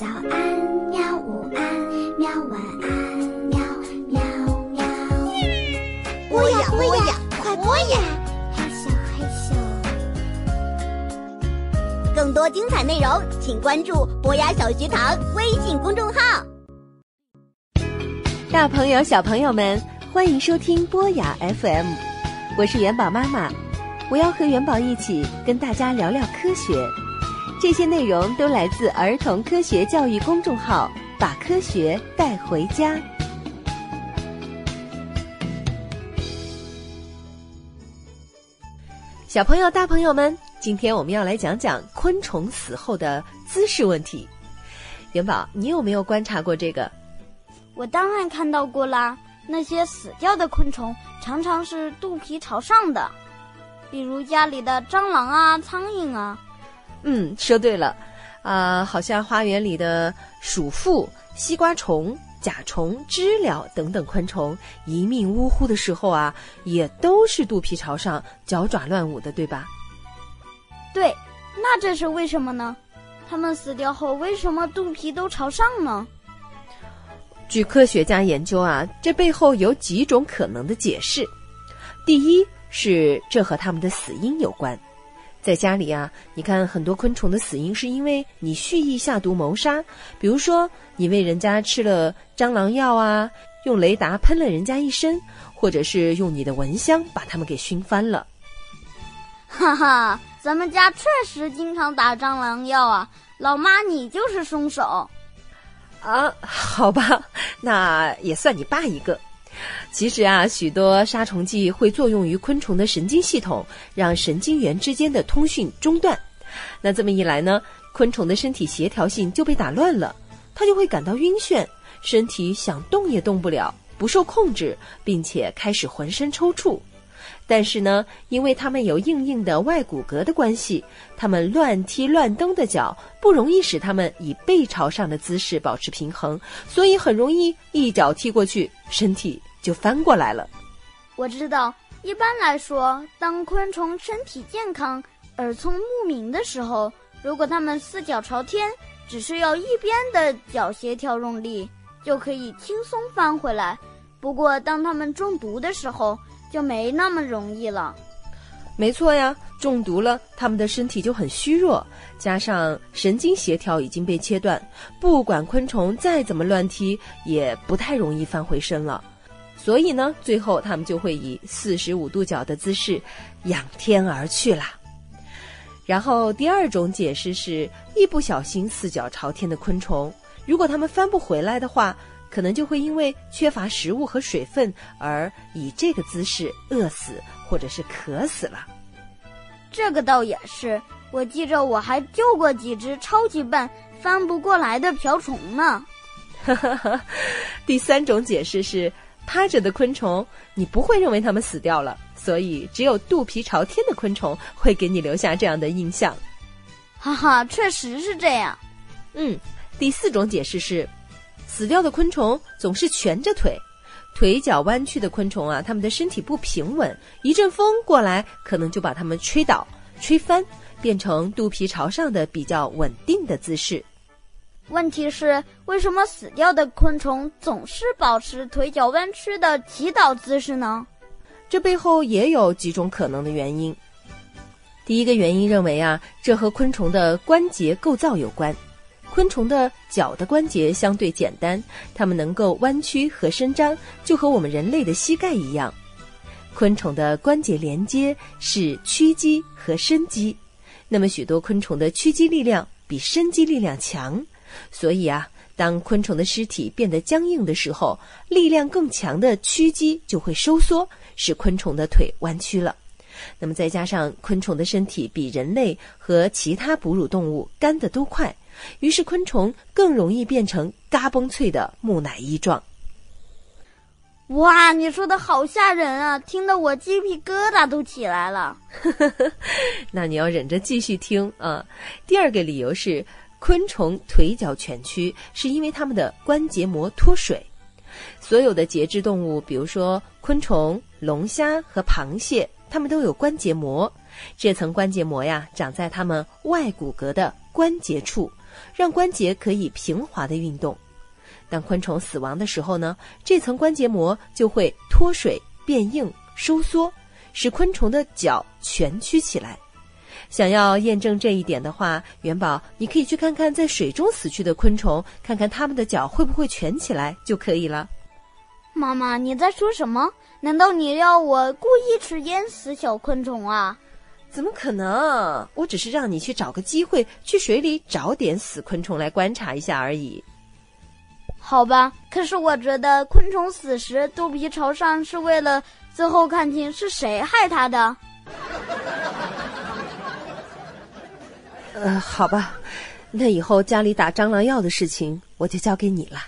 早安，喵！午安，喵！晚安，喵喵喵。播呀播呀，快播呀！嘿咻嘿咻。更多精彩内容，请关注博雅小学堂微信公众号。大朋友、小朋友们，欢迎收听博雅 FM，我是元宝妈妈，我要和元宝一起跟大家聊聊科学。这些内容都来自儿童科学教育公众号，把科学带回家。小朋友、大朋友们，今天我们要来讲讲昆虫死后的姿势问题。元宝，你有没有观察过这个？我当然看到过啦。那些死掉的昆虫常常是肚皮朝上的，比如家里的蟑螂啊、苍蝇啊。嗯，说对了，啊，好像花园里的鼠妇、西瓜虫、甲虫、知了等等昆虫一命呜呼的时候啊，也都是肚皮朝上、脚爪乱舞的，对吧？对，那这是为什么呢？它们死掉后为什么肚皮都朝上呢？据科学家研究啊，这背后有几种可能的解释。第一是这和它们的死因有关。在家里啊，你看很多昆虫的死因是因为你蓄意下毒谋杀，比如说你喂人家吃了蟑螂药啊，用雷达喷了人家一身，或者是用你的蚊香把它们给熏翻了。哈哈，咱们家确实经常打蟑螂药啊，老妈你就是凶手。啊，好吧，那也算你爸一个。其实啊，许多杀虫剂会作用于昆虫的神经系统，让神经元之间的通讯中断。那这么一来呢，昆虫的身体协调性就被打乱了，它就会感到晕眩，身体想动也动不了，不受控制，并且开始浑身抽搐。但是呢，因为它们有硬硬的外骨骼的关系，它们乱踢乱蹬的脚不容易使它们以背朝上的姿势保持平衡，所以很容易一脚踢过去，身体就翻过来了。我知道，一般来说，当昆虫身体健康、耳聪目明的时候，如果它们四脚朝天，只需要一边的脚协调用力，就可以轻松翻回来。不过，当它们中毒的时候，就没那么容易了，没错呀，中毒了，它们的身体就很虚弱，加上神经协调已经被切断，不管昆虫再怎么乱踢，也不太容易翻回身了。所以呢，最后他们就会以四十五度角的姿势仰天而去啦。然后第二种解释是，一不小心四脚朝天的昆虫，如果它们翻不回来的话。可能就会因为缺乏食物和水分而以这个姿势饿死或者是渴死了。这个倒也是，我记着我还救过几只超级笨翻不过来的瓢虫呢。第三种解释是，趴着的昆虫你不会认为它们死掉了，所以只有肚皮朝天的昆虫会给你留下这样的印象。哈哈，确实是这样。嗯，第四种解释是。死掉的昆虫总是蜷着腿，腿脚弯曲的昆虫啊，它们的身体不平稳，一阵风过来，可能就把它们吹倒、吹翻，变成肚皮朝上的比较稳定的姿势。问题是，为什么死掉的昆虫总是保持腿脚弯曲的祈祷姿势呢？这背后也有几种可能的原因。第一个原因认为啊，这和昆虫的关节构造有关。昆虫的脚的关节相对简单，它们能够弯曲和伸张，就和我们人类的膝盖一样。昆虫的关节连接是屈肌和伸肌，那么许多昆虫的屈肌力量比伸肌力量强，所以啊，当昆虫的尸体变得僵硬的时候，力量更强的屈肌就会收缩，使昆虫的腿弯曲了。那么再加上昆虫的身体比人类和其他哺乳动物干得都快。于是昆虫更容易变成嘎嘣脆的木乃伊状。哇，你说的好吓人啊！听得我鸡皮疙瘩都起来了。那你要忍着继续听啊。第二个理由是，昆虫腿脚蜷曲，是因为它们的关节膜脱水。所有的节肢动物，比如说昆虫、龙虾和螃蟹，它们都有关节膜。这层关节膜呀，长在它们外骨骼的关节处。让关节可以平滑的运动。当昆虫死亡的时候呢，这层关节膜就会脱水、变硬、收缩，使昆虫的脚蜷曲起来。想要验证这一点的话，元宝，你可以去看看在水中死去的昆虫，看看它们的脚会不会蜷起来就可以了。妈妈，你在说什么？难道你要我故意去淹死小昆虫啊？怎么可能？我只是让你去找个机会去水里找点死昆虫来观察一下而已。好吧，可是我觉得昆虫死时肚皮朝上是为了最后看清是谁害它的。呃，好吧，那以后家里打蟑螂药的事情我就交给你了。